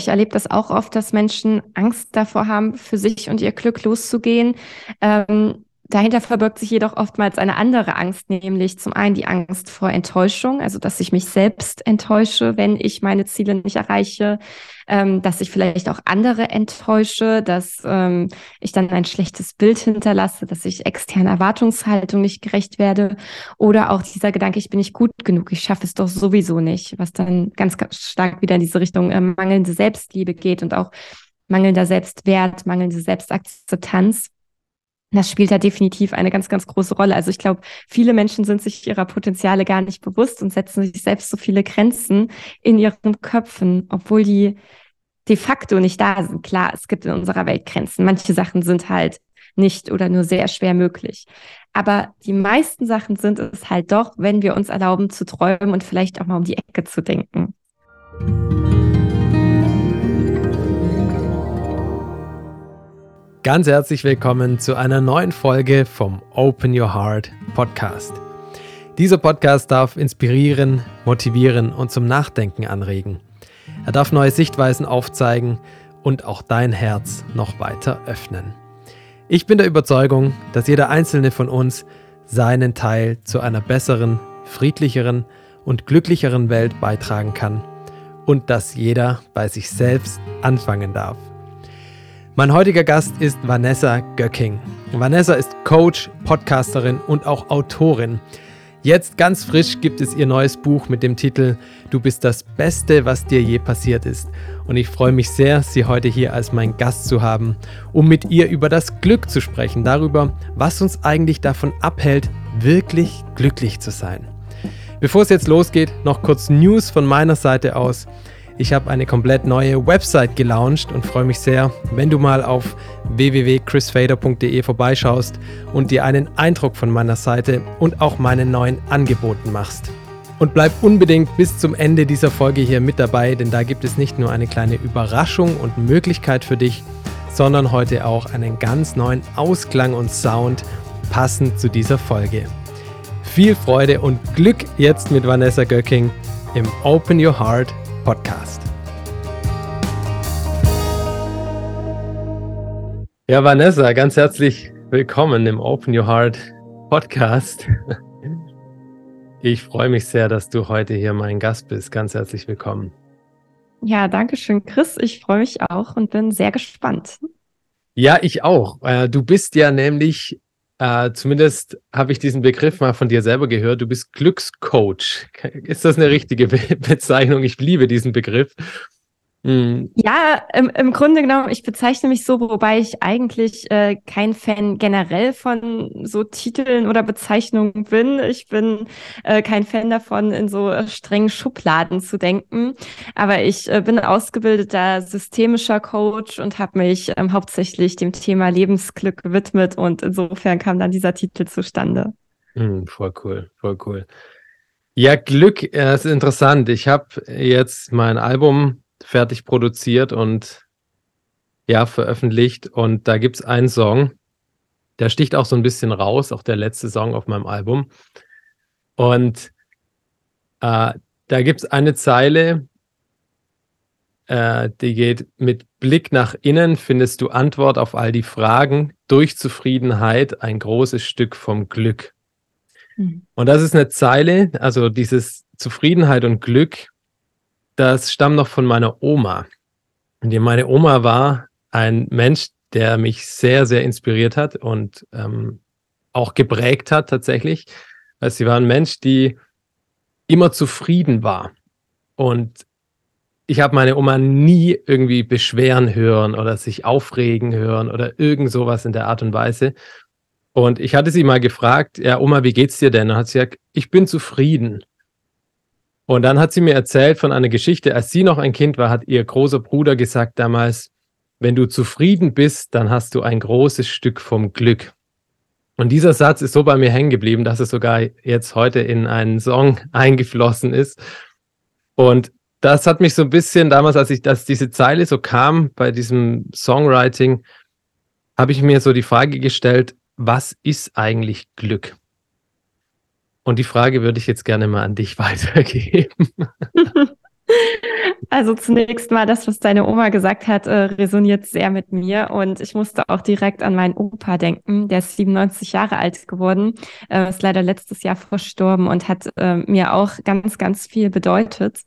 ich erlebe das auch oft, dass Menschen Angst davor haben, für sich und ihr Glück loszugehen. Ähm, Dahinter verbirgt sich jedoch oftmals eine andere Angst, nämlich zum einen die Angst vor Enttäuschung, also dass ich mich selbst enttäusche, wenn ich meine Ziele nicht erreiche, ähm, dass ich vielleicht auch andere enttäusche, dass ähm, ich dann ein schlechtes Bild hinterlasse, dass ich externe Erwartungshaltung nicht gerecht werde oder auch dieser Gedanke, ich bin nicht gut genug, ich schaffe es doch sowieso nicht, was dann ganz, ganz stark wieder in diese Richtung äh, mangelnde Selbstliebe geht und auch mangelnder Selbstwert, mangelnde Selbstakzeptanz. Das spielt da definitiv eine ganz, ganz große Rolle. Also ich glaube, viele Menschen sind sich ihrer Potenziale gar nicht bewusst und setzen sich selbst so viele Grenzen in ihren Köpfen, obwohl die de facto nicht da sind. Klar, es gibt in unserer Welt Grenzen. Manche Sachen sind halt nicht oder nur sehr schwer möglich. Aber die meisten Sachen sind es halt doch, wenn wir uns erlauben zu träumen und vielleicht auch mal um die Ecke zu denken. Ganz herzlich willkommen zu einer neuen Folge vom Open Your Heart Podcast. Dieser Podcast darf inspirieren, motivieren und zum Nachdenken anregen. Er darf neue Sichtweisen aufzeigen und auch dein Herz noch weiter öffnen. Ich bin der Überzeugung, dass jeder einzelne von uns seinen Teil zu einer besseren, friedlicheren und glücklicheren Welt beitragen kann und dass jeder bei sich selbst anfangen darf. Mein heutiger Gast ist Vanessa Göcking. Vanessa ist Coach, Podcasterin und auch Autorin. Jetzt ganz frisch gibt es ihr neues Buch mit dem Titel Du bist das Beste, was dir je passiert ist. Und ich freue mich sehr, Sie heute hier als mein Gast zu haben, um mit ihr über das Glück zu sprechen, darüber, was uns eigentlich davon abhält, wirklich glücklich zu sein. Bevor es jetzt losgeht, noch kurz News von meiner Seite aus. Ich habe eine komplett neue Website gelauncht und freue mich sehr, wenn du mal auf www.chrisfader.de vorbeischaust und dir einen Eindruck von meiner Seite und auch meinen neuen Angeboten machst. Und bleib unbedingt bis zum Ende dieser Folge hier mit dabei, denn da gibt es nicht nur eine kleine Überraschung und Möglichkeit für dich, sondern heute auch einen ganz neuen Ausklang und Sound passend zu dieser Folge. Viel Freude und Glück jetzt mit Vanessa Göcking im Open Your Heart Podcast. Ja, Vanessa, ganz herzlich willkommen im Open Your Heart Podcast. Ich freue mich sehr, dass du heute hier mein Gast bist. Ganz herzlich willkommen. Ja, danke schön, Chris. Ich freue mich auch und bin sehr gespannt. Ja, ich auch. Äh, du bist ja nämlich äh, zumindest habe ich diesen Begriff mal von dir selber gehört. Du bist Glückscoach. Ist das eine richtige Be Bezeichnung? Ich liebe diesen Begriff. Mhm. Ja, im, im Grunde genommen, ich bezeichne mich so, wobei ich eigentlich äh, kein Fan generell von so Titeln oder Bezeichnungen bin. Ich bin äh, kein Fan davon, in so äh, strengen Schubladen zu denken. Aber ich äh, bin ausgebildeter systemischer Coach und habe mich ähm, hauptsächlich dem Thema Lebensglück gewidmet und insofern kam dann dieser Titel zustande. Mhm, voll cool, voll cool. Ja, Glück, äh, ist interessant. Ich habe jetzt mein Album fertig produziert und ja, veröffentlicht. Und da gibt es einen Song, der sticht auch so ein bisschen raus, auch der letzte Song auf meinem Album. Und äh, da gibt es eine Zeile, äh, die geht, mit Blick nach innen findest du Antwort auf all die Fragen, durch Zufriedenheit ein großes Stück vom Glück. Mhm. Und das ist eine Zeile, also dieses Zufriedenheit und Glück, das stammt noch von meiner Oma. Und meine Oma war ein Mensch, der mich sehr, sehr inspiriert hat und ähm, auch geprägt hat tatsächlich. Weil sie war ein Mensch, die immer zufrieden war. Und ich habe meine Oma nie irgendwie beschweren hören oder sich aufregen hören oder irgend sowas in der Art und Weise. Und ich hatte sie mal gefragt, ja, Oma, wie geht's dir denn? Und hat sie gesagt, ich bin zufrieden. Und dann hat sie mir erzählt von einer Geschichte, als sie noch ein Kind war, hat ihr großer Bruder gesagt damals, wenn du zufrieden bist, dann hast du ein großes Stück vom Glück. Und dieser Satz ist so bei mir hängen geblieben, dass es sogar jetzt heute in einen Song eingeflossen ist. Und das hat mich so ein bisschen damals, als ich, dass diese Zeile so kam bei diesem Songwriting, habe ich mir so die Frage gestellt, was ist eigentlich Glück? Und die Frage würde ich jetzt gerne mal an dich weitergeben. Also zunächst mal das, was deine Oma gesagt hat, äh, resoniert sehr mit mir und ich musste auch direkt an meinen Opa denken. Der ist 97 Jahre alt geworden, äh, ist leider letztes Jahr verstorben und hat äh, mir auch ganz, ganz viel bedeutet.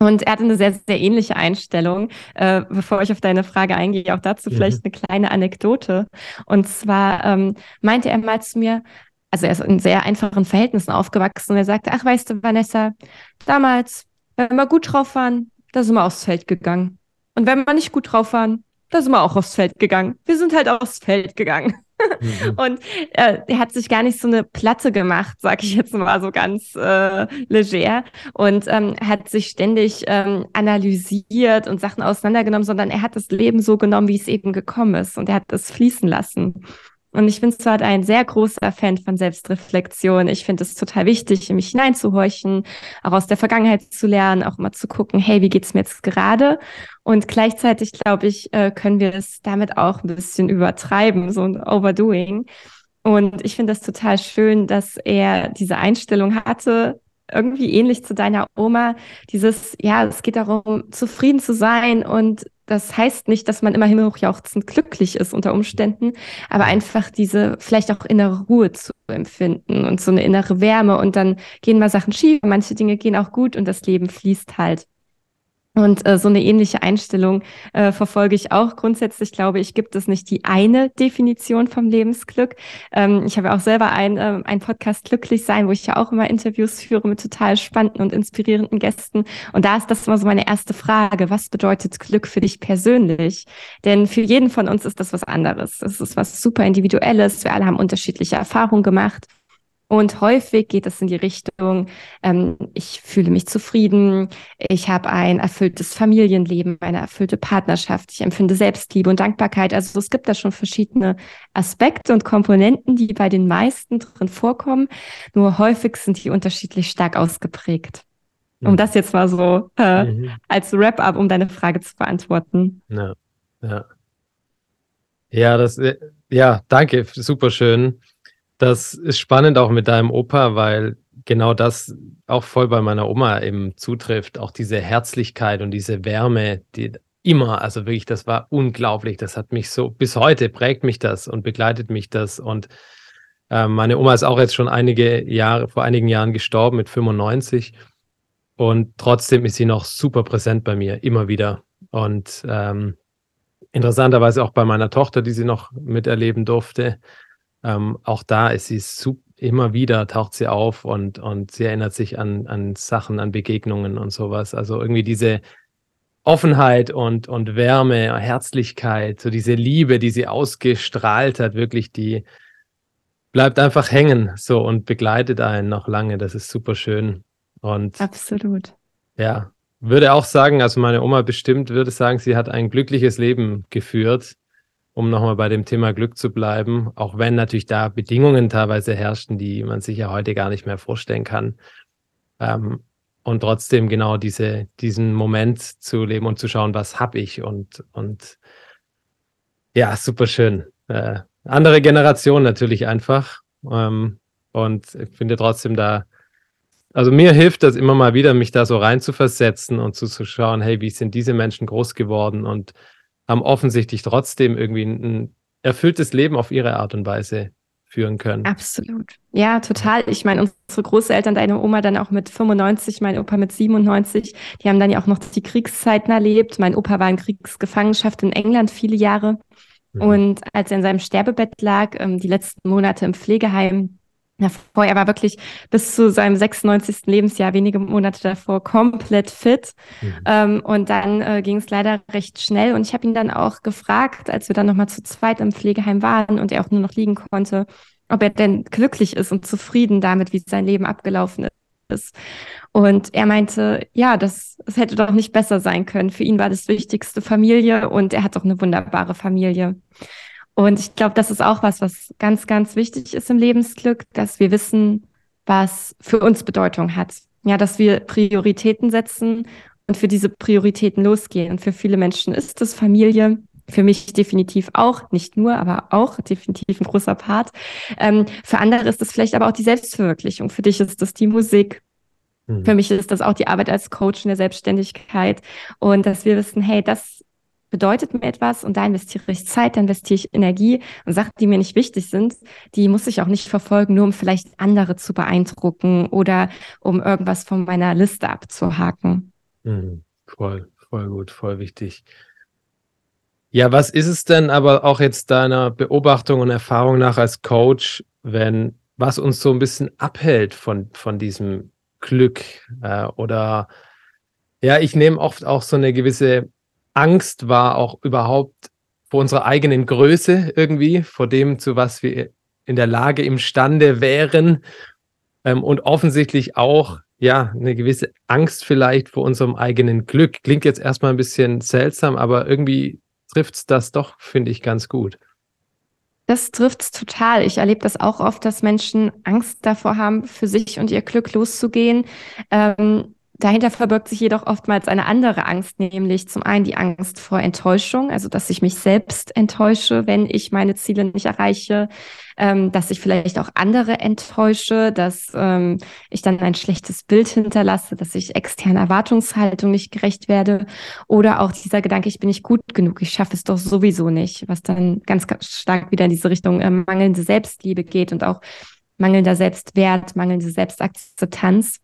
Und er hatte eine sehr, sehr ähnliche Einstellung. Äh, bevor ich auf deine Frage eingehe, auch dazu mhm. vielleicht eine kleine Anekdote. Und zwar ähm, meinte er mal zu mir, also er ist in sehr einfachen Verhältnissen aufgewachsen und er sagte, ach weißt du, Vanessa, damals, wenn wir gut drauf waren, da sind wir aufs Feld gegangen. Und wenn wir nicht gut drauf waren, da sind wir auch aufs Feld gegangen. Wir sind halt aufs Feld gegangen. Mhm. Und äh, er hat sich gar nicht so eine Platte gemacht, sag ich jetzt mal so ganz äh, leger, und ähm, hat sich ständig ähm, analysiert und Sachen auseinandergenommen, sondern er hat das Leben so genommen, wie es eben gekommen ist, und er hat es fließen lassen. Und ich bin zwar ein sehr großer Fan von Selbstreflexion. Ich finde es total wichtig, in mich hineinzuhorchen, auch aus der Vergangenheit zu lernen, auch mal zu gucken, hey, wie geht's mir jetzt gerade? Und gleichzeitig, glaube ich, äh, können wir es damit auch ein bisschen übertreiben, so ein Overdoing. Und ich finde das total schön, dass er diese Einstellung hatte, irgendwie ähnlich zu deiner Oma, dieses, ja, es geht darum, zufrieden zu sein und das heißt nicht, dass man immer himmelhochjauchzend glücklich ist unter Umständen, aber einfach diese vielleicht auch innere Ruhe zu empfinden und so eine innere Wärme und dann gehen mal Sachen schief, manche Dinge gehen auch gut und das Leben fließt halt. Und äh, so eine ähnliche Einstellung äh, verfolge ich auch. Grundsätzlich glaube ich, gibt es nicht die eine Definition vom Lebensglück. Ähm, ich habe auch selber ein, äh, ein Podcast Glücklich sein, wo ich ja auch immer Interviews führe mit total spannenden und inspirierenden Gästen. Und da ist das immer so meine erste Frage. Was bedeutet Glück für dich persönlich? Denn für jeden von uns ist das was anderes. Es ist was super Individuelles. Wir alle haben unterschiedliche Erfahrungen gemacht. Und häufig geht es in die Richtung, ähm, ich fühle mich zufrieden, ich habe ein erfülltes Familienleben, eine erfüllte Partnerschaft, ich empfinde Selbstliebe und Dankbarkeit. Also es gibt da schon verschiedene Aspekte und Komponenten, die bei den meisten drin vorkommen. Nur häufig sind die unterschiedlich stark ausgeprägt. Um mhm. das jetzt mal so äh, mhm. als Wrap-up, um deine Frage zu beantworten. Ja, ja. Ja, das, äh, ja, danke, super schön. Das ist spannend auch mit deinem Opa, weil genau das auch voll bei meiner Oma eben zutrifft. Auch diese Herzlichkeit und diese Wärme, die immer, also wirklich, das war unglaublich. Das hat mich so, bis heute prägt mich das und begleitet mich das. Und äh, meine Oma ist auch jetzt schon einige Jahre, vor einigen Jahren gestorben mit 95. Und trotzdem ist sie noch super präsent bei mir, immer wieder. Und ähm, interessanterweise auch bei meiner Tochter, die sie noch miterleben durfte. Ähm, auch da ist sie super, immer wieder taucht sie auf und, und sie erinnert sich an, an Sachen, an Begegnungen und sowas. Also irgendwie diese Offenheit und, und Wärme, Herzlichkeit, so diese Liebe, die sie ausgestrahlt hat, wirklich, die bleibt einfach hängen so und begleitet einen noch lange. Das ist super schön. Und absolut. Ja, würde auch sagen, also meine Oma bestimmt würde sagen, sie hat ein glückliches Leben geführt um nochmal bei dem Thema Glück zu bleiben, auch wenn natürlich da Bedingungen teilweise herrschten, die man sich ja heute gar nicht mehr vorstellen kann. Ähm, und trotzdem genau diese, diesen Moment zu leben und zu schauen, was habe ich und, und ja, super schön. Äh, andere Generation natürlich einfach. Ähm, und ich finde trotzdem da, also mir hilft das immer mal wieder, mich da so rein zu versetzen und zu, zu schauen, hey, wie sind diese Menschen groß geworden und haben offensichtlich trotzdem irgendwie ein erfülltes Leben auf ihre Art und Weise führen können. Absolut. Ja, total. Ich meine, unsere Großeltern, deine Oma dann auch mit 95, mein Opa mit 97, die haben dann ja auch noch die Kriegszeiten erlebt. Mein Opa war in Kriegsgefangenschaft in England viele Jahre. Mhm. Und als er in seinem Sterbebett lag, ähm, die letzten Monate im Pflegeheim, davor. Er war wirklich bis zu seinem 96. Lebensjahr, wenige Monate davor, komplett fit. Mhm. Ähm, und dann äh, ging es leider recht schnell. Und ich habe ihn dann auch gefragt, als wir dann nochmal zu zweit im Pflegeheim waren und er auch nur noch liegen konnte, ob er denn glücklich ist und zufrieden damit, wie sein Leben abgelaufen ist. Und er meinte, ja, das, das hätte doch nicht besser sein können. Für ihn war das Wichtigste Familie und er hat doch eine wunderbare Familie. Und ich glaube, das ist auch was, was ganz, ganz wichtig ist im Lebensglück, dass wir wissen, was für uns Bedeutung hat. Ja, dass wir Prioritäten setzen und für diese Prioritäten losgehen. Und für viele Menschen ist es Familie. Für mich definitiv auch, nicht nur, aber auch definitiv ein großer Part. Ähm, für andere ist es vielleicht aber auch die Selbstverwirklichung. Für dich ist es die Musik. Mhm. Für mich ist das auch die Arbeit als Coach in der Selbstständigkeit und dass wir wissen, hey, das bedeutet mir etwas und da investiere ich Zeit, da investiere ich Energie und Sachen, die mir nicht wichtig sind, die muss ich auch nicht verfolgen, nur um vielleicht andere zu beeindrucken oder um irgendwas von meiner Liste abzuhaken. Mhm. Voll, voll gut, voll wichtig. Ja, was ist es denn aber auch jetzt deiner Beobachtung und Erfahrung nach als Coach, wenn was uns so ein bisschen abhält von, von diesem Glück äh, oder ja, ich nehme oft auch so eine gewisse Angst wahr, auch überhaupt vor unserer eigenen Größe irgendwie, vor dem, zu was wir in der Lage, imstande wären ähm, und offensichtlich auch ja, eine gewisse Angst vielleicht vor unserem eigenen Glück. Klingt jetzt erstmal ein bisschen seltsam, aber irgendwie trifft es das doch, finde ich, ganz gut. Das trifft es total. Ich erlebe das auch oft, dass Menschen Angst davor haben, für sich und ihr Glück loszugehen. Ähm, Dahinter verbirgt sich jedoch oftmals eine andere Angst, nämlich zum einen die Angst vor Enttäuschung, also dass ich mich selbst enttäusche, wenn ich meine Ziele nicht erreiche, ähm, dass ich vielleicht auch andere enttäusche, dass ähm, ich dann ein schlechtes Bild hinterlasse, dass ich externe Erwartungshaltung nicht gerecht werde oder auch dieser Gedanke, ich bin nicht gut genug, ich schaffe es doch sowieso nicht, was dann ganz, ganz stark wieder in diese Richtung äh, mangelnde Selbstliebe geht und auch mangelnder Selbstwert, mangelnde Selbstakzeptanz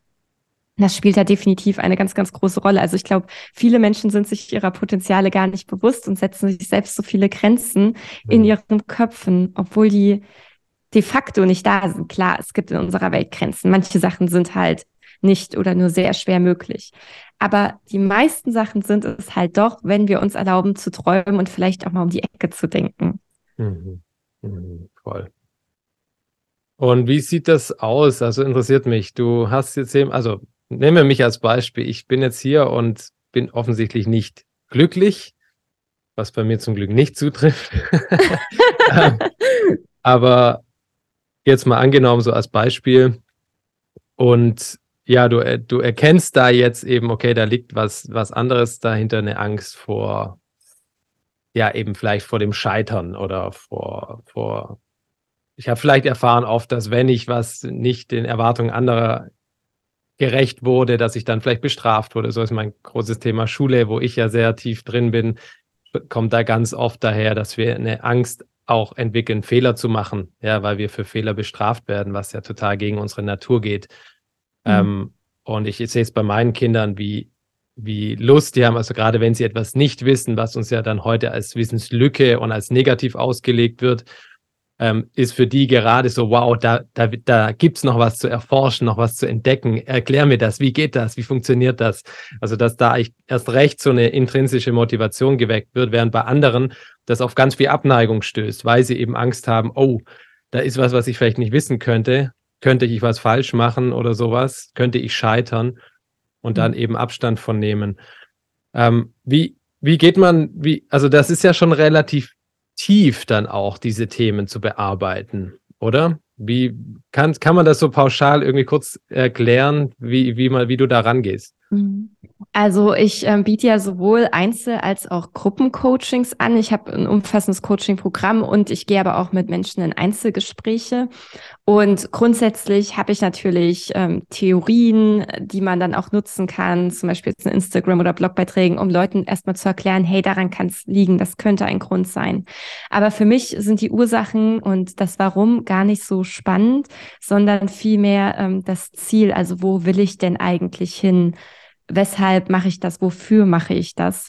das spielt da definitiv eine ganz, ganz große Rolle. Also ich glaube, viele Menschen sind sich ihrer Potenziale gar nicht bewusst und setzen sich selbst so viele Grenzen mhm. in ihren Köpfen, obwohl die de facto nicht da sind. Klar, es gibt in unserer Welt Grenzen. Manche Sachen sind halt nicht oder nur sehr schwer möglich. Aber die meisten Sachen sind es halt doch, wenn wir uns erlauben zu träumen und vielleicht auch mal um die Ecke zu denken. Mhm. Mhm. Voll. Und wie sieht das aus? Also interessiert mich. Du hast jetzt eben, also nehme mich als Beispiel. Ich bin jetzt hier und bin offensichtlich nicht glücklich, was bei mir zum Glück nicht zutrifft. Ähm, aber jetzt mal angenommen, so als Beispiel. Und ja, du, äh, du erkennst da jetzt eben, okay, da liegt was, was anderes dahinter, eine Angst vor, ja, eben vielleicht vor dem Scheitern oder vor, vor, ich habe vielleicht erfahren oft, dass wenn ich was nicht den Erwartungen anderer gerecht wurde, dass ich dann vielleicht bestraft wurde. So ist mein großes Thema Schule, wo ich ja sehr tief drin bin, kommt da ganz oft daher, dass wir eine Angst auch entwickeln, Fehler zu machen, ja, weil wir für Fehler bestraft werden, was ja total gegen unsere Natur geht. Mhm. Ähm, und ich, ich sehe es bei meinen Kindern, wie, wie Lust die haben, also gerade wenn sie etwas nicht wissen, was uns ja dann heute als Wissenslücke und als negativ ausgelegt wird, ähm, ist für die gerade so, wow, da, da, da gibt's noch was zu erforschen, noch was zu entdecken. Erklär mir das, wie geht das, wie funktioniert das? Also, dass da ich erst recht so eine intrinsische Motivation geweckt wird, während bei anderen das auf ganz viel Abneigung stößt, weil sie eben Angst haben, oh, da ist was, was ich vielleicht nicht wissen könnte. Könnte ich was falsch machen oder sowas? Könnte ich scheitern? Und dann mhm. eben Abstand von nehmen. Ähm, wie, wie geht man, wie, also das ist ja schon relativ tief dann auch diese Themen zu bearbeiten, oder? Wie kann, kann man das so pauschal irgendwie kurz erklären, wie, wie, mal, wie du da rangehst? Mhm. Also ich äh, biete ja sowohl Einzel- als auch Gruppencoachings an. Ich habe ein umfassendes Coaching-Programm und ich gehe aber auch mit Menschen in Einzelgespräche. Und grundsätzlich habe ich natürlich ähm, Theorien, die man dann auch nutzen kann, zum Beispiel jetzt in Instagram- oder Blogbeiträgen, um Leuten erstmal zu erklären, hey, daran kann es liegen, das könnte ein Grund sein. Aber für mich sind die Ursachen und das Warum gar nicht so spannend, sondern vielmehr ähm, das Ziel, also wo will ich denn eigentlich hin? Weshalb mache ich das, wofür mache ich das.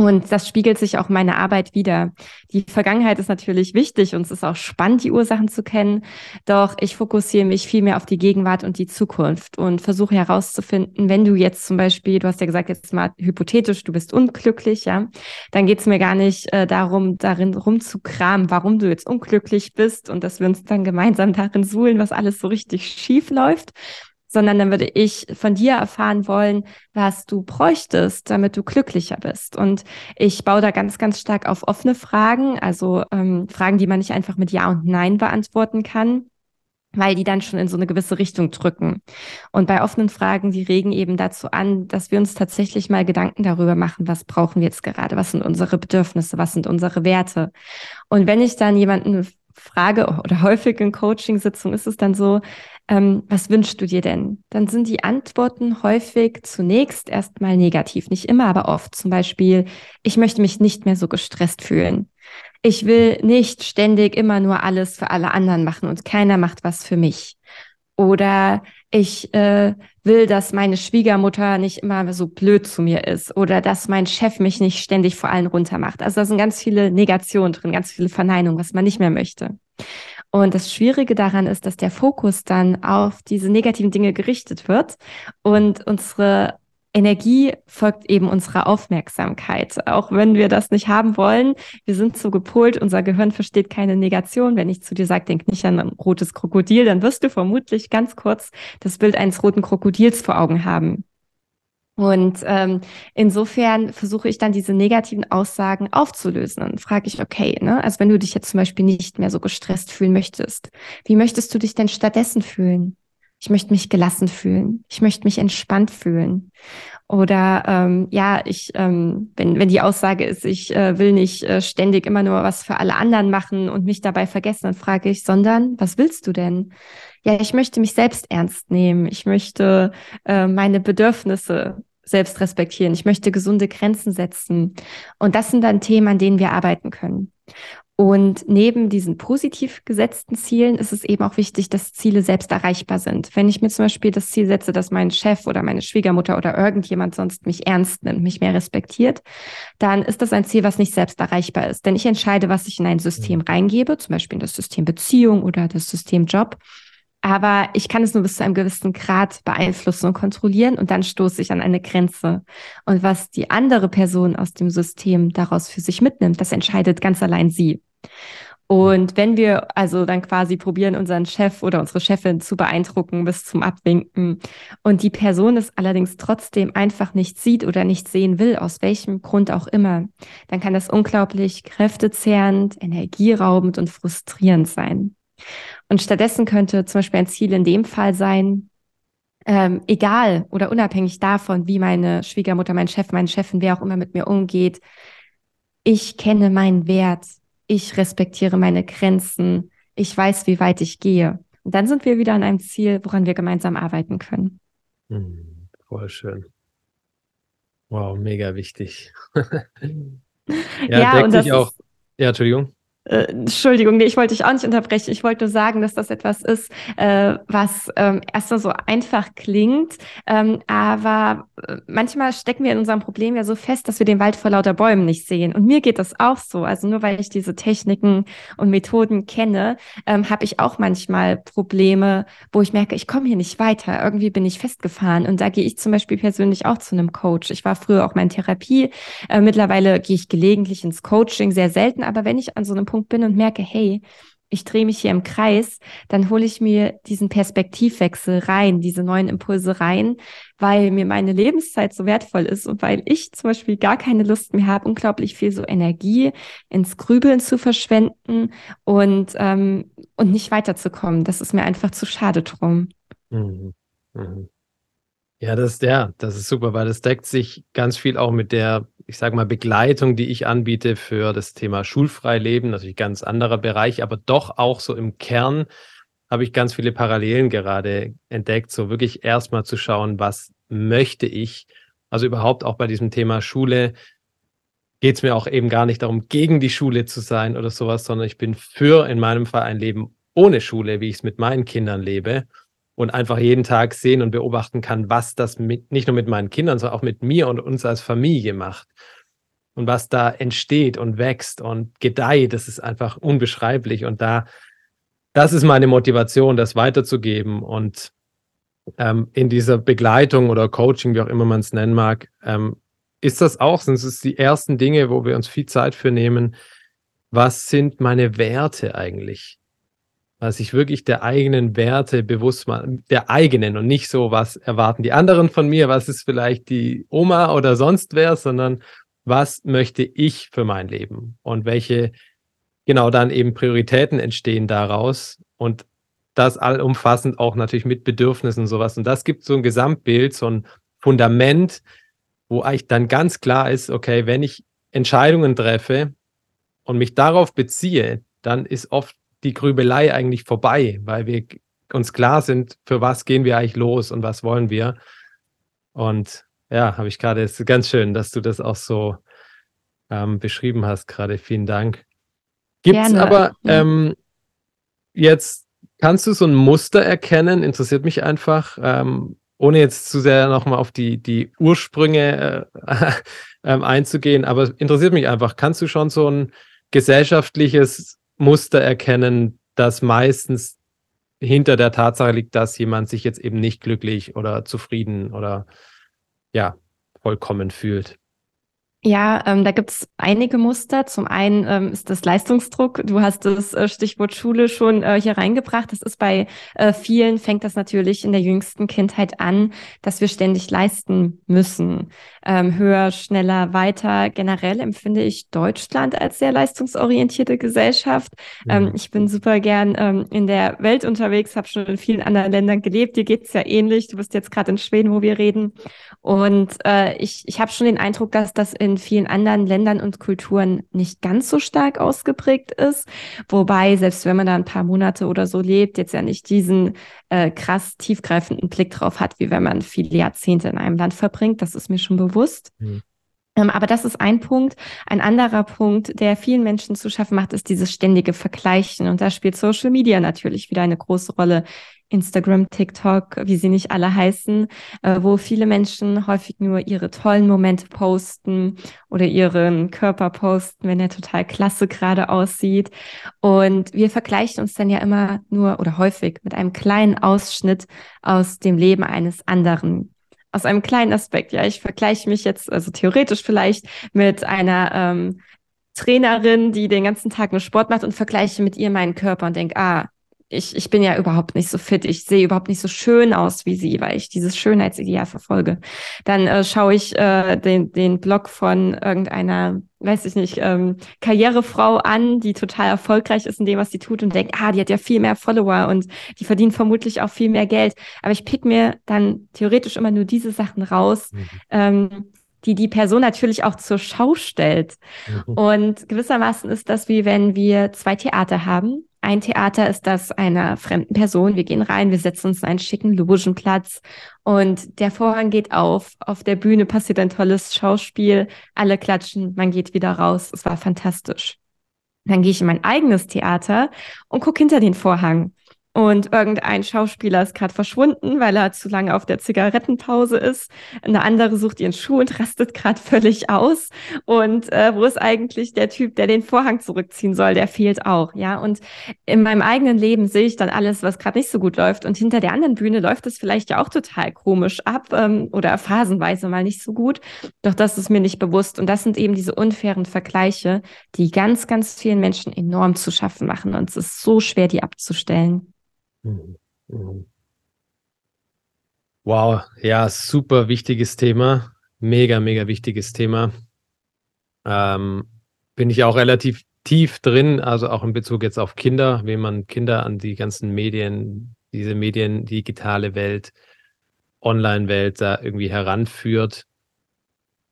Und das spiegelt sich auch meine Arbeit wieder. Die Vergangenheit ist natürlich wichtig und es ist auch spannend, die Ursachen zu kennen. Doch ich fokussiere mich viel mehr auf die Gegenwart und die Zukunft und versuche herauszufinden, wenn du jetzt zum Beispiel, du hast ja gesagt, jetzt mal hypothetisch, du bist unglücklich, ja, dann geht es mir gar nicht äh, darum, darin rumzukramen, warum du jetzt unglücklich bist und dass wir uns dann gemeinsam darin suhlen, was alles so richtig schief läuft, sondern dann würde ich von dir erfahren wollen, was du bräuchtest, damit du glücklicher bist. Und ich baue da ganz, ganz stark auf offene Fragen, also ähm, Fragen, die man nicht einfach mit Ja und Nein beantworten kann weil die dann schon in so eine gewisse Richtung drücken. Und bei offenen Fragen, die regen eben dazu an, dass wir uns tatsächlich mal Gedanken darüber machen, was brauchen wir jetzt gerade, was sind unsere Bedürfnisse, was sind unsere Werte. Und wenn ich dann jemanden frage oder häufig in Coaching-Sitzungen ist es dann so, ähm, was wünschst du dir denn? Dann sind die Antworten häufig zunächst erstmal negativ. Nicht immer, aber oft. Zum Beispiel, ich möchte mich nicht mehr so gestresst fühlen. Ich will nicht ständig immer nur alles für alle anderen machen und keiner macht was für mich. Oder ich äh, will, dass meine Schwiegermutter nicht immer so blöd zu mir ist oder dass mein Chef mich nicht ständig vor allen runtermacht. Also da sind ganz viele Negationen drin, ganz viele Verneinungen, was man nicht mehr möchte. Und das Schwierige daran ist, dass der Fokus dann auf diese negativen Dinge gerichtet wird und unsere Energie folgt eben unserer Aufmerksamkeit. Auch wenn wir das nicht haben wollen, wir sind so gepolt, unser Gehirn versteht keine Negation. Wenn ich zu dir sage, denk nicht an ein rotes Krokodil, dann wirst du vermutlich ganz kurz das Bild eines roten Krokodils vor Augen haben. Und ähm, insofern versuche ich dann diese negativen Aussagen aufzulösen. Und frage ich, okay, ne, also wenn du dich jetzt zum Beispiel nicht mehr so gestresst fühlen möchtest, wie möchtest du dich denn stattdessen fühlen? Ich möchte mich gelassen fühlen. Ich möchte mich entspannt fühlen. Oder ähm, ja, ich, ähm, wenn, wenn die Aussage ist, ich äh, will nicht äh, ständig immer nur was für alle anderen machen und mich dabei vergessen, dann frage ich, sondern was willst du denn? Ja, ich möchte mich selbst ernst nehmen. Ich möchte äh, meine Bedürfnisse selbst respektieren. Ich möchte gesunde Grenzen setzen. Und das sind dann Themen, an denen wir arbeiten können. Und neben diesen positiv gesetzten Zielen ist es eben auch wichtig, dass Ziele selbst erreichbar sind. Wenn ich mir zum Beispiel das Ziel setze, dass mein Chef oder meine Schwiegermutter oder irgendjemand sonst mich ernst nimmt, mich mehr respektiert, dann ist das ein Ziel, was nicht selbst erreichbar ist. Denn ich entscheide, was ich in ein System mhm. reingebe, zum Beispiel in das System Beziehung oder das System Job. Aber ich kann es nur bis zu einem gewissen Grad beeinflussen und kontrollieren und dann stoße ich an eine Grenze. Und was die andere Person aus dem System daraus für sich mitnimmt, das entscheidet ganz allein sie. Und wenn wir also dann quasi probieren, unseren Chef oder unsere Chefin zu beeindrucken bis zum Abwinken und die Person es allerdings trotzdem einfach nicht sieht oder nicht sehen will, aus welchem Grund auch immer, dann kann das unglaublich kräftezehrend, energieraubend und frustrierend sein. Und stattdessen könnte zum Beispiel ein Ziel in dem Fall sein, ähm, egal oder unabhängig davon, wie meine Schwiegermutter, mein Chef, meine Chefin, wer auch immer mit mir umgeht, ich kenne meinen Wert, ich respektiere meine Grenzen, ich weiß, wie weit ich gehe. Und dann sind wir wieder an einem Ziel, woran wir gemeinsam arbeiten können. Hm, voll schön. Wow, mega wichtig. ja, ja deckt sich auch. Ja, Entschuldigung. Äh, Entschuldigung, nee, ich wollte dich auch nicht unterbrechen. Ich wollte nur sagen, dass das etwas ist, äh, was ähm, erstmal so einfach klingt, ähm, aber äh, manchmal stecken wir in unserem Problem ja so fest, dass wir den Wald vor lauter Bäumen nicht sehen. Und mir geht das auch so. Also nur weil ich diese Techniken und Methoden kenne, ähm, habe ich auch manchmal Probleme, wo ich merke, ich komme hier nicht weiter. Irgendwie bin ich festgefahren. Und da gehe ich zum Beispiel persönlich auch zu einem Coach. Ich war früher auch mal in Therapie. Äh, mittlerweile gehe ich gelegentlich ins Coaching, sehr selten. Aber wenn ich an so einem Punkt Punkt bin und merke, hey, ich drehe mich hier im Kreis, dann hole ich mir diesen Perspektivwechsel rein, diese neuen Impulse rein, weil mir meine Lebenszeit so wertvoll ist und weil ich zum Beispiel gar keine Lust mehr habe, unglaublich viel so Energie ins Grübeln zu verschwenden und, ähm, und nicht weiterzukommen. Das ist mir einfach zu schade drum. Mhm. Mhm. Ja, das ist der, das ist super, weil das deckt sich ganz viel auch mit der, ich sage mal, Begleitung, die ich anbiete für das Thema Schulfreileben, natürlich ganz anderer Bereich, aber doch auch so im Kern habe ich ganz viele Parallelen gerade entdeckt, so wirklich erstmal zu schauen, was möchte ich, also überhaupt auch bei diesem Thema Schule geht es mir auch eben gar nicht darum, gegen die Schule zu sein oder sowas, sondern ich bin für in meinem Fall ein Leben ohne Schule, wie ich es mit meinen Kindern lebe und einfach jeden Tag sehen und beobachten kann, was das mit, nicht nur mit meinen Kindern, sondern auch mit mir und uns als Familie macht. Und was da entsteht und wächst und gedeiht, das ist einfach unbeschreiblich. Und da, das ist meine Motivation, das weiterzugeben. Und ähm, in dieser Begleitung oder Coaching, wie auch immer man es nennen mag, ähm, ist das auch, sind es die ersten Dinge, wo wir uns viel Zeit für nehmen. Was sind meine Werte eigentlich? Weil sich wirklich der eigenen Werte bewusst machen, der eigenen und nicht so, was erwarten die anderen von mir, was ist vielleicht die Oma oder sonst wer, sondern was möchte ich für mein Leben und welche genau dann eben Prioritäten entstehen daraus und das allumfassend auch natürlich mit Bedürfnissen und sowas. Und das gibt so ein Gesamtbild, so ein Fundament, wo eigentlich dann ganz klar ist, okay, wenn ich Entscheidungen treffe und mich darauf beziehe, dann ist oft die Grübelei eigentlich vorbei, weil wir uns klar sind, für was gehen wir eigentlich los und was wollen wir. Und ja, habe ich gerade, es ist ganz schön, dass du das auch so ähm, beschrieben hast gerade. Vielen Dank. Gibt es aber ähm, jetzt, kannst du so ein Muster erkennen? Interessiert mich einfach, ähm, ohne jetzt zu sehr nochmal auf die, die Ursprünge äh, ähm, einzugehen, aber interessiert mich einfach, kannst du schon so ein gesellschaftliches Muster erkennen, das meistens hinter der Tatsache liegt, dass jemand sich jetzt eben nicht glücklich oder zufrieden oder ja, vollkommen fühlt? Ja, ähm, da gibt's einige Muster. Zum einen ähm, ist das Leistungsdruck. Du hast das äh, Stichwort Schule schon äh, hier reingebracht. Das ist bei äh, vielen, fängt das natürlich in der jüngsten Kindheit an, dass wir ständig leisten müssen. Ähm, höher, schneller, weiter. Generell empfinde ich Deutschland als sehr leistungsorientierte Gesellschaft. Mhm. ich bin super gern ähm, in der Welt unterwegs, habe schon in vielen anderen Ländern gelebt. Dir geht's ja ähnlich. Du bist jetzt gerade in Schweden, wo wir reden. Und äh, ich, ich habe schon den Eindruck, dass das in vielen anderen Ländern und Kulturen nicht ganz so stark ausgeprägt ist. Wobei, selbst wenn man da ein paar Monate oder so lebt, jetzt ja nicht diesen äh, krass tiefgreifenden Blick drauf hat, wie wenn man viele Jahrzehnte in einem Land verbringt. Das ist mir schon bewusst. Mhm. Aber das ist ein Punkt. Ein anderer Punkt, der vielen Menschen zu schaffen macht, ist dieses ständige Vergleichen. Und da spielt Social Media natürlich wieder eine große Rolle. Instagram, TikTok, wie sie nicht alle heißen, äh, wo viele Menschen häufig nur ihre tollen Momente posten oder ihren Körper posten, wenn er total klasse gerade aussieht. Und wir vergleichen uns dann ja immer nur oder häufig mit einem kleinen Ausschnitt aus dem Leben eines anderen aus einem kleinen Aspekt. Ja, ich vergleiche mich jetzt, also theoretisch vielleicht, mit einer ähm, Trainerin, die den ganzen Tag nur Sport macht und vergleiche mit ihr meinen Körper und denke, ah, ich, ich bin ja überhaupt nicht so fit, ich sehe überhaupt nicht so schön aus wie sie, weil ich dieses Schönheitsideal verfolge. Dann äh, schaue ich äh, den, den Blog von irgendeiner, weiß ich nicht, ähm, Karrierefrau an, die total erfolgreich ist in dem, was sie tut und denke, ah, die hat ja viel mehr Follower und die verdient vermutlich auch viel mehr Geld. Aber ich pick mir dann theoretisch immer nur diese Sachen raus. Mhm. Ähm, die die Person natürlich auch zur Schau stellt. Mhm. Und gewissermaßen ist das wie wenn wir zwei Theater haben ein Theater ist das einer fremden Person. Wir gehen rein, wir setzen uns in einen schicken Logenplatz und der Vorhang geht auf. Auf der Bühne passiert ein tolles Schauspiel. Alle klatschen, man geht wieder raus. Es war fantastisch. Dann gehe ich in mein eigenes Theater und gucke hinter den Vorhang und irgendein Schauspieler ist gerade verschwunden, weil er zu lange auf der Zigarettenpause ist. Eine andere sucht ihren Schuh und rastet gerade völlig aus. Und äh, wo ist eigentlich der Typ, der den Vorhang zurückziehen soll? Der fehlt auch, ja. Und in meinem eigenen Leben sehe ich dann alles, was gerade nicht so gut läuft. Und hinter der anderen Bühne läuft es vielleicht ja auch total komisch ab ähm, oder phasenweise mal nicht so gut. Doch das ist mir nicht bewusst. Und das sind eben diese unfairen Vergleiche, die ganz, ganz vielen Menschen enorm zu schaffen machen. Und es ist so schwer, die abzustellen. Mhm. Mhm. Wow, ja, super wichtiges Thema. Mega, mega wichtiges Thema. Ähm, bin ich auch relativ tief drin, also auch in Bezug jetzt auf Kinder, wie man Kinder an die ganzen Medien, diese Medien, digitale Welt, Online-Welt da irgendwie heranführt.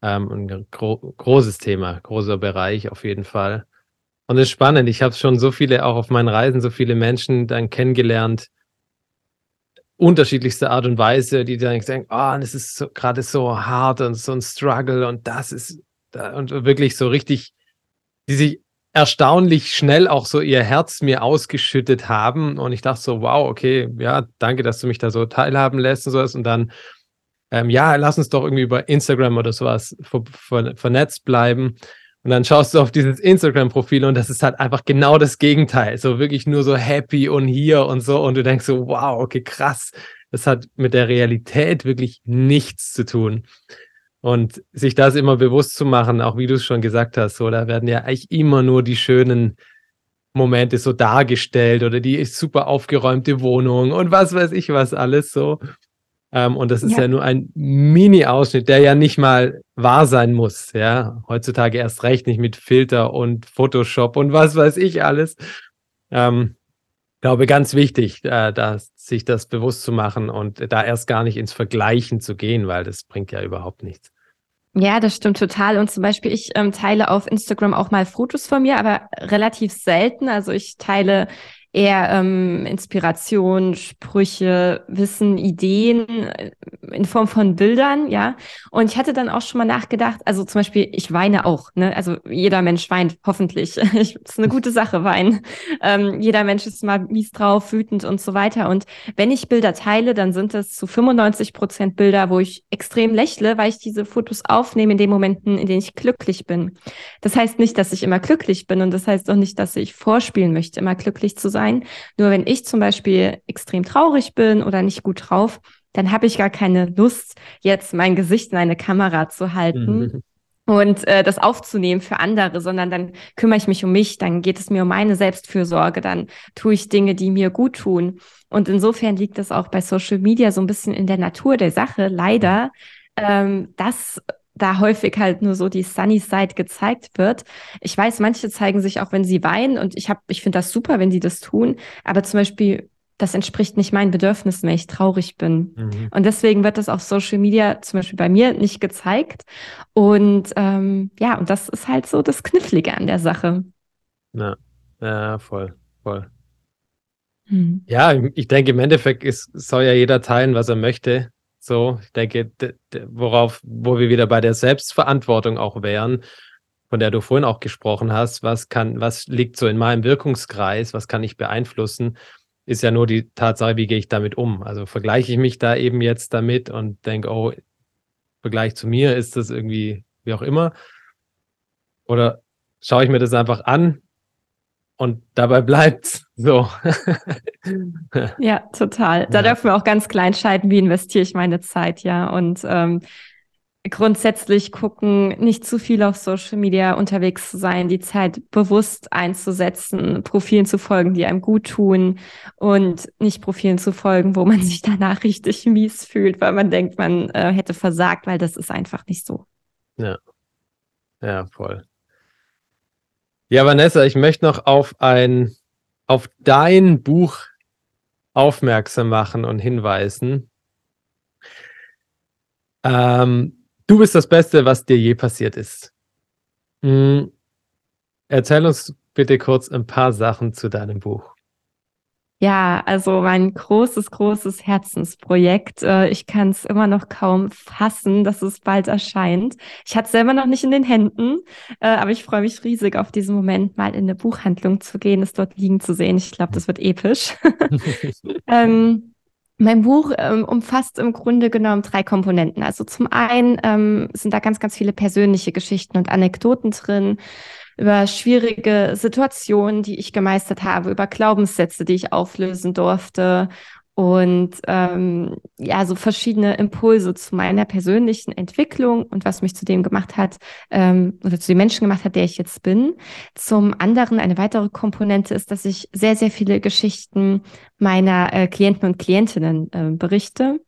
Ähm, ein gro großes Thema, großer Bereich auf jeden Fall. Und es ist spannend. Ich habe schon so viele, auch auf meinen Reisen, so viele Menschen dann kennengelernt, unterschiedlichste Art und Weise, die dann denken, oh, das ist so, gerade so hart und so ein Struggle und das ist und wirklich so richtig, die sich erstaunlich schnell auch so ihr Herz mir ausgeschüttet haben. Und ich dachte so, wow, okay, ja, danke, dass du mich da so teilhaben lässt und sowas. Und dann, ähm, ja, lass uns doch irgendwie über Instagram oder sowas ver ver vernetzt bleiben und dann schaust du auf dieses Instagram-Profil und das ist halt einfach genau das Gegenteil. So wirklich nur so happy und hier und so. Und du denkst so, wow, okay, krass. Das hat mit der Realität wirklich nichts zu tun. Und sich das immer bewusst zu machen, auch wie du es schon gesagt hast, so, da werden ja eigentlich immer nur die schönen Momente so dargestellt oder die super aufgeräumte Wohnung und was weiß ich was alles so. Ähm, und das ist ja. ja nur ein Mini-Ausschnitt, der ja nicht mal wahr sein muss. Ja, heutzutage erst recht nicht mit Filter und Photoshop und was weiß ich alles. Ähm, glaube, ganz wichtig, äh, da, sich das bewusst zu machen und da erst gar nicht ins Vergleichen zu gehen, weil das bringt ja überhaupt nichts. Ja, das stimmt total. Und zum Beispiel, ich ähm, teile auf Instagram auch mal Fotos von mir, aber relativ selten. Also ich teile eher ähm, Inspiration, Sprüche, Wissen, Ideen äh, in Form von Bildern, ja. Und ich hatte dann auch schon mal nachgedacht, also zum Beispiel, ich weine auch, ne? Also jeder Mensch weint, hoffentlich. Ich, das ist eine gute Sache, weinen. Ähm, jeder Mensch ist mal mies drauf, wütend und so weiter. Und wenn ich Bilder teile, dann sind es zu 95 Prozent Bilder, wo ich extrem lächle, weil ich diese Fotos aufnehme in den Momenten, in denen ich glücklich bin. Das heißt nicht, dass ich immer glücklich bin und das heißt auch nicht, dass ich vorspielen möchte, immer glücklich zu sein. Nur wenn ich zum Beispiel extrem traurig bin oder nicht gut drauf, dann habe ich gar keine Lust, jetzt mein Gesicht in eine Kamera zu halten. Mhm und äh, das aufzunehmen für andere, sondern dann kümmere ich mich um mich, dann geht es mir um meine Selbstfürsorge, dann tue ich Dinge, die mir gut tun. Und insofern liegt es auch bei Social Media so ein bisschen in der Natur der Sache, leider, ähm, dass da häufig halt nur so die Sunny Side gezeigt wird. Ich weiß, manche zeigen sich auch, wenn sie weinen und ich habe, ich finde das super, wenn sie das tun, aber zum Beispiel das entspricht nicht meinen Bedürfnissen, wenn ich traurig bin. Mhm. Und deswegen wird das auf Social Media zum Beispiel bei mir nicht gezeigt. Und ähm, ja, und das ist halt so das Knifflige an der Sache. Ja, ja voll, voll. Mhm. Ja, ich denke, im Endeffekt ist, soll ja jeder teilen, was er möchte. So, ich denke, worauf, wo wir wieder bei der Selbstverantwortung auch wären, von der du vorhin auch gesprochen hast, was kann, was liegt so in meinem Wirkungskreis, was kann ich beeinflussen, ist ja nur die Tatsache, wie gehe ich damit um. Also vergleiche ich mich da eben jetzt damit und denke, oh, im Vergleich zu mir ist das irgendwie wie auch immer. Oder schaue ich mir das einfach an und dabei bleibt's so. ja, total. Da ja. dürfen wir auch ganz klein scheiden, wie investiere ich meine Zeit, ja. Und ähm, grundsätzlich gucken, nicht zu viel auf Social Media unterwegs zu sein, die Zeit bewusst einzusetzen, Profilen zu folgen, die einem gut tun und nicht Profilen zu folgen, wo man sich danach richtig mies fühlt, weil man denkt, man äh, hätte versagt, weil das ist einfach nicht so. Ja. Ja, voll. Ja, Vanessa, ich möchte noch auf ein, auf dein Buch aufmerksam machen und hinweisen. Ähm, du bist das Beste, was dir je passiert ist. Mhm. Erzähl uns bitte kurz ein paar Sachen zu deinem Buch. Ja, also mein großes, großes Herzensprojekt. Äh, ich kann es immer noch kaum fassen, dass es bald erscheint. Ich hatte es selber noch nicht in den Händen, äh, aber ich freue mich riesig auf diesen Moment, mal in eine Buchhandlung zu gehen, es dort liegen zu sehen. Ich glaube, das wird episch. ähm, mein Buch ähm, umfasst im Grunde genommen drei Komponenten. Also zum einen ähm, sind da ganz, ganz viele persönliche Geschichten und Anekdoten drin über schwierige Situationen, die ich gemeistert habe, über Glaubenssätze, die ich auflösen durfte und ähm, ja, so verschiedene Impulse zu meiner persönlichen Entwicklung und was mich zu dem gemacht hat ähm, oder zu dem Menschen gemacht hat, der ich jetzt bin. Zum anderen eine weitere Komponente ist, dass ich sehr, sehr viele Geschichten meiner äh, Klienten und Klientinnen äh, berichte.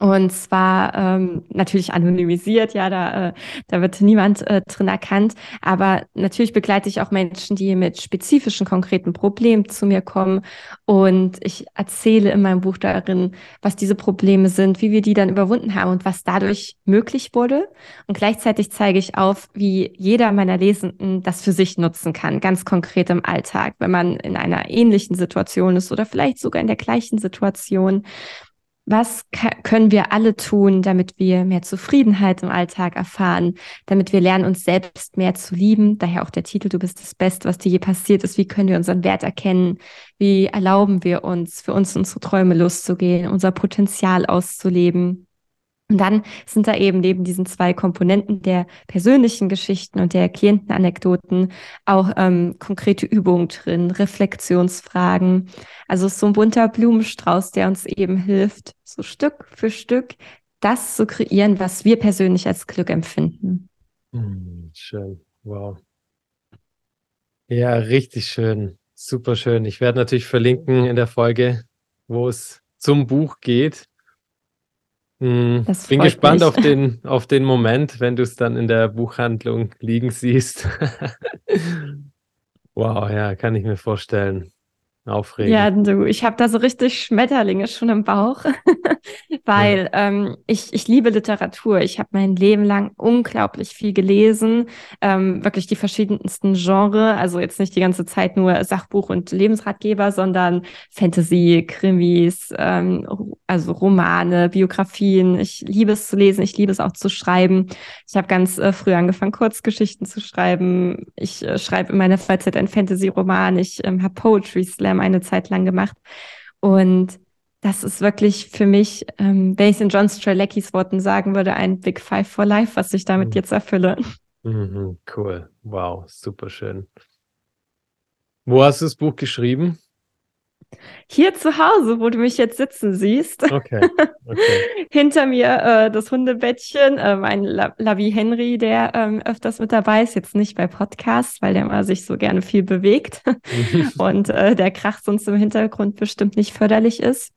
Und zwar ähm, natürlich anonymisiert, ja, da, äh, da wird niemand äh, drin erkannt. Aber natürlich begleite ich auch Menschen, die mit spezifischen, konkreten Problemen zu mir kommen. Und ich erzähle in meinem Buch darin, was diese Probleme sind, wie wir die dann überwunden haben und was dadurch möglich wurde. Und gleichzeitig zeige ich auf, wie jeder meiner Lesenden das für sich nutzen kann, ganz konkret im Alltag, wenn man in einer ähnlichen Situation ist oder vielleicht sogar in der gleichen Situation was können wir alle tun, damit wir mehr Zufriedenheit im Alltag erfahren, damit wir lernen, uns selbst mehr zu lieben? Daher auch der Titel, du bist das Beste, was dir je passiert ist. Wie können wir unseren Wert erkennen? Wie erlauben wir uns, für uns unsere Träume loszugehen, unser Potenzial auszuleben? Und dann sind da eben neben diesen zwei Komponenten der persönlichen Geschichten und der Klientenanekdoten auch ähm, konkrete Übungen drin, Reflexionsfragen. Also so ein bunter Blumenstrauß, der uns eben hilft, so Stück für Stück das zu kreieren, was wir persönlich als Glück empfinden. Hm, schön, wow. Ja, richtig schön, super schön. Ich werde natürlich verlinken in der Folge, wo es zum Buch geht. Hm, bin gespannt auf den, auf den Moment, wenn du es dann in der Buchhandlung liegen siehst. wow, ja, kann ich mir vorstellen. Aufregend. Ja, du, ich habe da so richtig Schmetterlinge schon im Bauch. weil ähm, ich, ich liebe Literatur. Ich habe mein Leben lang unglaublich viel gelesen, ähm, wirklich die verschiedensten Genres. Also jetzt nicht die ganze Zeit nur Sachbuch und Lebensratgeber, sondern Fantasy, Krimis, ähm, also Romane, Biografien. Ich liebe es zu lesen, ich liebe es auch zu schreiben. Ich habe ganz äh, früh angefangen, Kurzgeschichten zu schreiben. Ich äh, schreibe in meiner Freizeit einen Fantasy-Roman. Ich ähm, habe Poetry Slam eine Zeit lang gemacht. Und das ist wirklich für mich, ähm, wenn ich es in John Streleckis Worten sagen würde, ein Big Five for Life, was ich damit mhm. jetzt erfülle. Mhm, cool. Wow, super schön. Wo hast du das Buch geschrieben? Hier zu Hause, wo du mich jetzt sitzen siehst. Okay. okay. Hinter mir äh, das Hundebettchen, äh, mein La Lavi Henry, der ähm, öfters mit dabei ist, jetzt nicht bei Podcasts, weil der immer sich so gerne viel bewegt und äh, der Krach sonst im Hintergrund bestimmt nicht förderlich ist.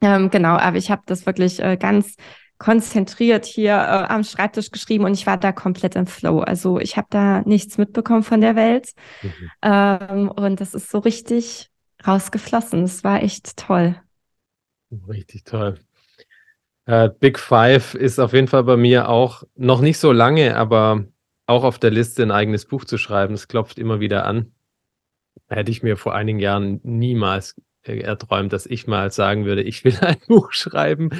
Ähm, genau, aber ich habe das wirklich äh, ganz konzentriert hier äh, am Schreibtisch geschrieben und ich war da komplett im Flow. Also ich habe da nichts mitbekommen von der Welt. Mhm. Ähm, und das ist so richtig rausgeflossen. Es war echt toll. Richtig toll. Uh, Big Five ist auf jeden Fall bei mir auch noch nicht so lange, aber auch auf der Liste ein eigenes Buch zu schreiben. Es klopft immer wieder an. Hätte ich mir vor einigen Jahren niemals erträumt, dass ich mal sagen würde, ich will ein Buch schreiben,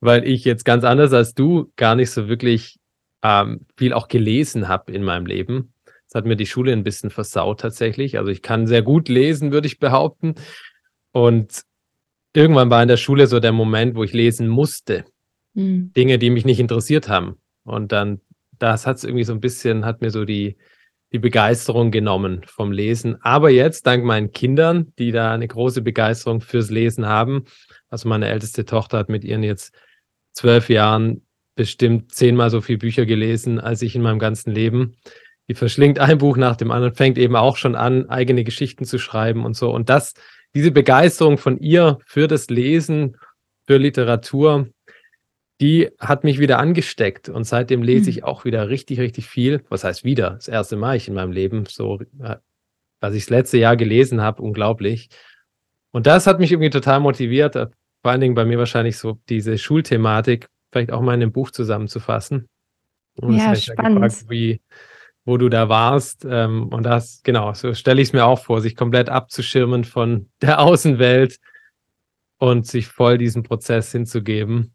weil ich jetzt ganz anders als du gar nicht so wirklich ähm, viel auch gelesen habe in meinem Leben. Das hat mir die Schule ein bisschen versaut tatsächlich. Also ich kann sehr gut lesen, würde ich behaupten. Und irgendwann war in der Schule so der Moment, wo ich lesen musste. Mhm. Dinge, die mich nicht interessiert haben. Und dann, das hat es irgendwie so ein bisschen, hat mir so die, die Begeisterung genommen vom Lesen. Aber jetzt, dank meinen Kindern, die da eine große Begeisterung fürs Lesen haben, also meine älteste Tochter hat mit ihren jetzt zwölf Jahren bestimmt zehnmal so viele Bücher gelesen als ich in meinem ganzen Leben. Die verschlingt ein Buch nach dem anderen, fängt eben auch schon an, eigene Geschichten zu schreiben und so. Und das, diese Begeisterung von ihr für das Lesen, für Literatur, die hat mich wieder angesteckt und seitdem lese mhm. ich auch wieder richtig, richtig viel. Was heißt wieder? Das erste Mal ich in meinem Leben so, äh, was ich das letzte Jahr gelesen habe, unglaublich. Und das hat mich irgendwie total motiviert, äh, vor allen Dingen bei mir wahrscheinlich so diese Schulthematik, vielleicht auch mal in einem Buch zusammenzufassen. Und ja, spannend. Gefragt, wie, wo du da warst. Ähm, und das, genau, so stelle ich es mir auch vor, sich komplett abzuschirmen von der Außenwelt und sich voll diesem Prozess hinzugeben.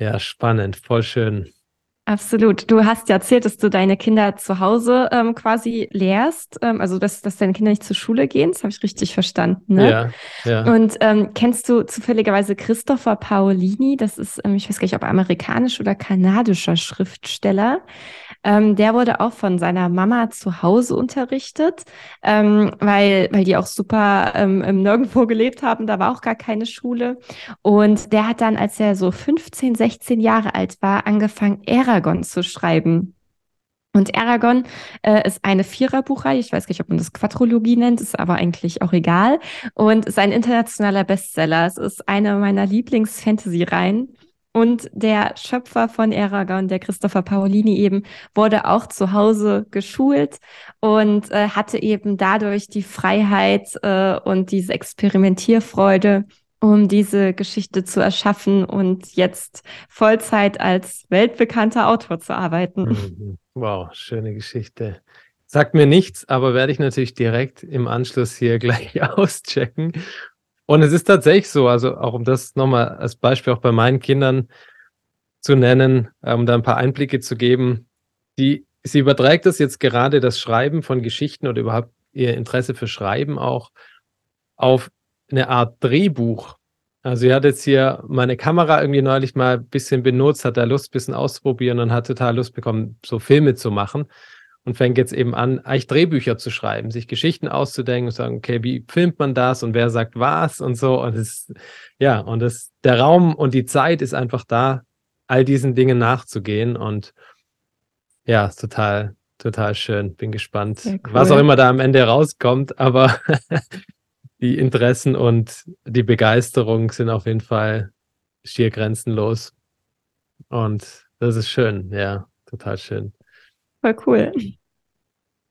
Ja, spannend, voll schön. Absolut. Du hast ja erzählt, dass du deine Kinder zu Hause ähm, quasi lehrst, ähm, also dass, dass deine Kinder nicht zur Schule gehen. Das habe ich richtig verstanden. Ne? Ja, ja. Und ähm, kennst du zufälligerweise Christopher Paolini? Das ist, ähm, ich weiß gar nicht, ob amerikanisch oder kanadischer Schriftsteller. Ähm, der wurde auch von seiner Mama zu Hause unterrichtet, ähm, weil, weil die auch super nirgendwo gelebt haben. Da war auch gar keine Schule. Und der hat dann, als er so 15, 16 Jahre alt war, angefangen, Aragon zu schreiben. Und Aragon äh, ist eine Viererbuchreihe. Ich weiß nicht, ob man das Quadrologie nennt, ist aber eigentlich auch egal. Und ist ein internationaler Bestseller. Es ist eine meiner Lieblings-Fantasy-Reihen. Und der Schöpfer von Aragon, der Christopher Paolini eben, wurde auch zu Hause geschult und äh, hatte eben dadurch die Freiheit äh, und diese Experimentierfreude, um diese Geschichte zu erschaffen und jetzt Vollzeit als weltbekannter Autor zu arbeiten. Mhm. Wow, schöne Geschichte. Sagt mir nichts, aber werde ich natürlich direkt im Anschluss hier gleich auschecken und es ist tatsächlich so, also auch um das nochmal als Beispiel auch bei meinen Kindern zu nennen, äh, um da ein paar Einblicke zu geben, die, sie überträgt das jetzt gerade, das Schreiben von Geschichten oder überhaupt ihr Interesse für Schreiben auch auf eine Art Drehbuch. Also sie hat jetzt hier meine Kamera irgendwie neulich mal ein bisschen benutzt, hat da Lust, ein bisschen auszuprobieren und hat total Lust bekommen, so Filme zu machen und fängt jetzt eben an, eigentlich Drehbücher zu schreiben, sich Geschichten auszudenken und sagen, okay, wie filmt man das und wer sagt was und so. Und es, ja, und es, der Raum und die Zeit ist einfach da, all diesen Dingen nachzugehen. Und ja, ist total, total schön. Bin gespannt, cool. was auch immer da am Ende rauskommt, aber die Interessen und die Begeisterung sind auf jeden Fall schier grenzenlos. Und das ist schön, ja, total schön. Voll cool.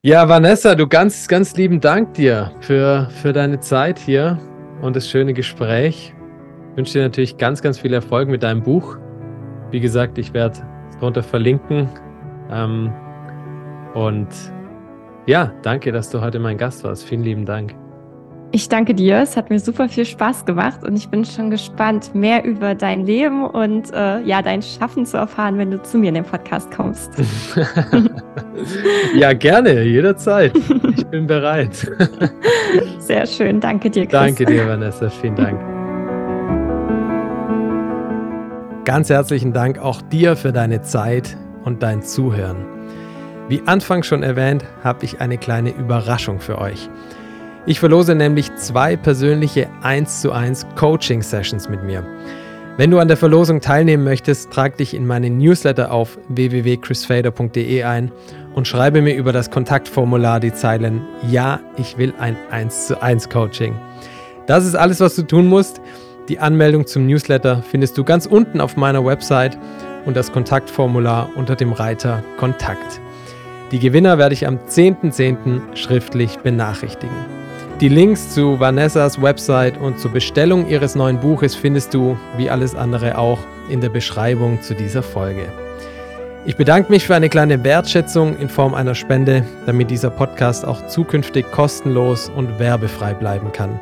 Ja, Vanessa, du ganz, ganz lieben Dank dir für, für deine Zeit hier und das schöne Gespräch. wünsche dir natürlich ganz, ganz viel Erfolg mit deinem Buch. Wie gesagt, ich werde es darunter verlinken. Ähm, und ja, danke, dass du heute mein Gast warst. Vielen lieben Dank. Ich danke dir. Es hat mir super viel Spaß gemacht und ich bin schon gespannt, mehr über dein Leben und äh, ja, dein Schaffen zu erfahren, wenn du zu mir in den Podcast kommst. ja, gerne, jederzeit. Ich bin bereit. Sehr schön. Danke dir, Chris. Danke dir, Vanessa. Vielen Dank. Ganz herzlichen Dank auch dir für deine Zeit und dein Zuhören. Wie anfangs schon erwähnt, habe ich eine kleine Überraschung für euch. Ich verlose nämlich zwei persönliche 1 zu 1 Coaching Sessions mit mir. Wenn du an der Verlosung teilnehmen möchtest, trag dich in meine Newsletter auf www.chrisfader.de ein und schreibe mir über das Kontaktformular die Zeilen Ja, ich will ein 1 zu 1 Coaching. Das ist alles, was du tun musst. Die Anmeldung zum Newsletter findest du ganz unten auf meiner Website und das Kontaktformular unter dem Reiter Kontakt. Die Gewinner werde ich am 10.10. .10. schriftlich benachrichtigen. Die Links zu Vanessas Website und zur Bestellung ihres neuen Buches findest du, wie alles andere auch, in der Beschreibung zu dieser Folge. Ich bedanke mich für eine kleine Wertschätzung in Form einer Spende, damit dieser Podcast auch zukünftig kostenlos und werbefrei bleiben kann.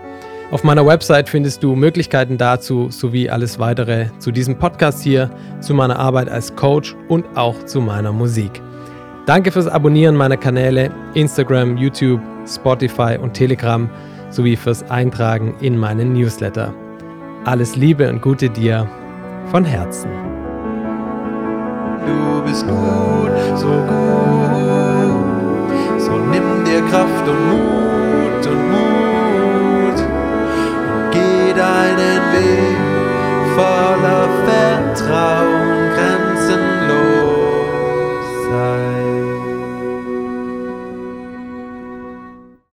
Auf meiner Website findest du Möglichkeiten dazu sowie alles weitere zu diesem Podcast hier, zu meiner Arbeit als Coach und auch zu meiner Musik. Danke fürs Abonnieren meiner Kanäle Instagram, YouTube, Spotify und Telegram sowie fürs Eintragen in meinen Newsletter. Alles Liebe und Gute dir von Herzen. Du bist gut, so gut. So nimm dir Kraft und Mut und Mut und geh deinen Weg voller Vertrauen.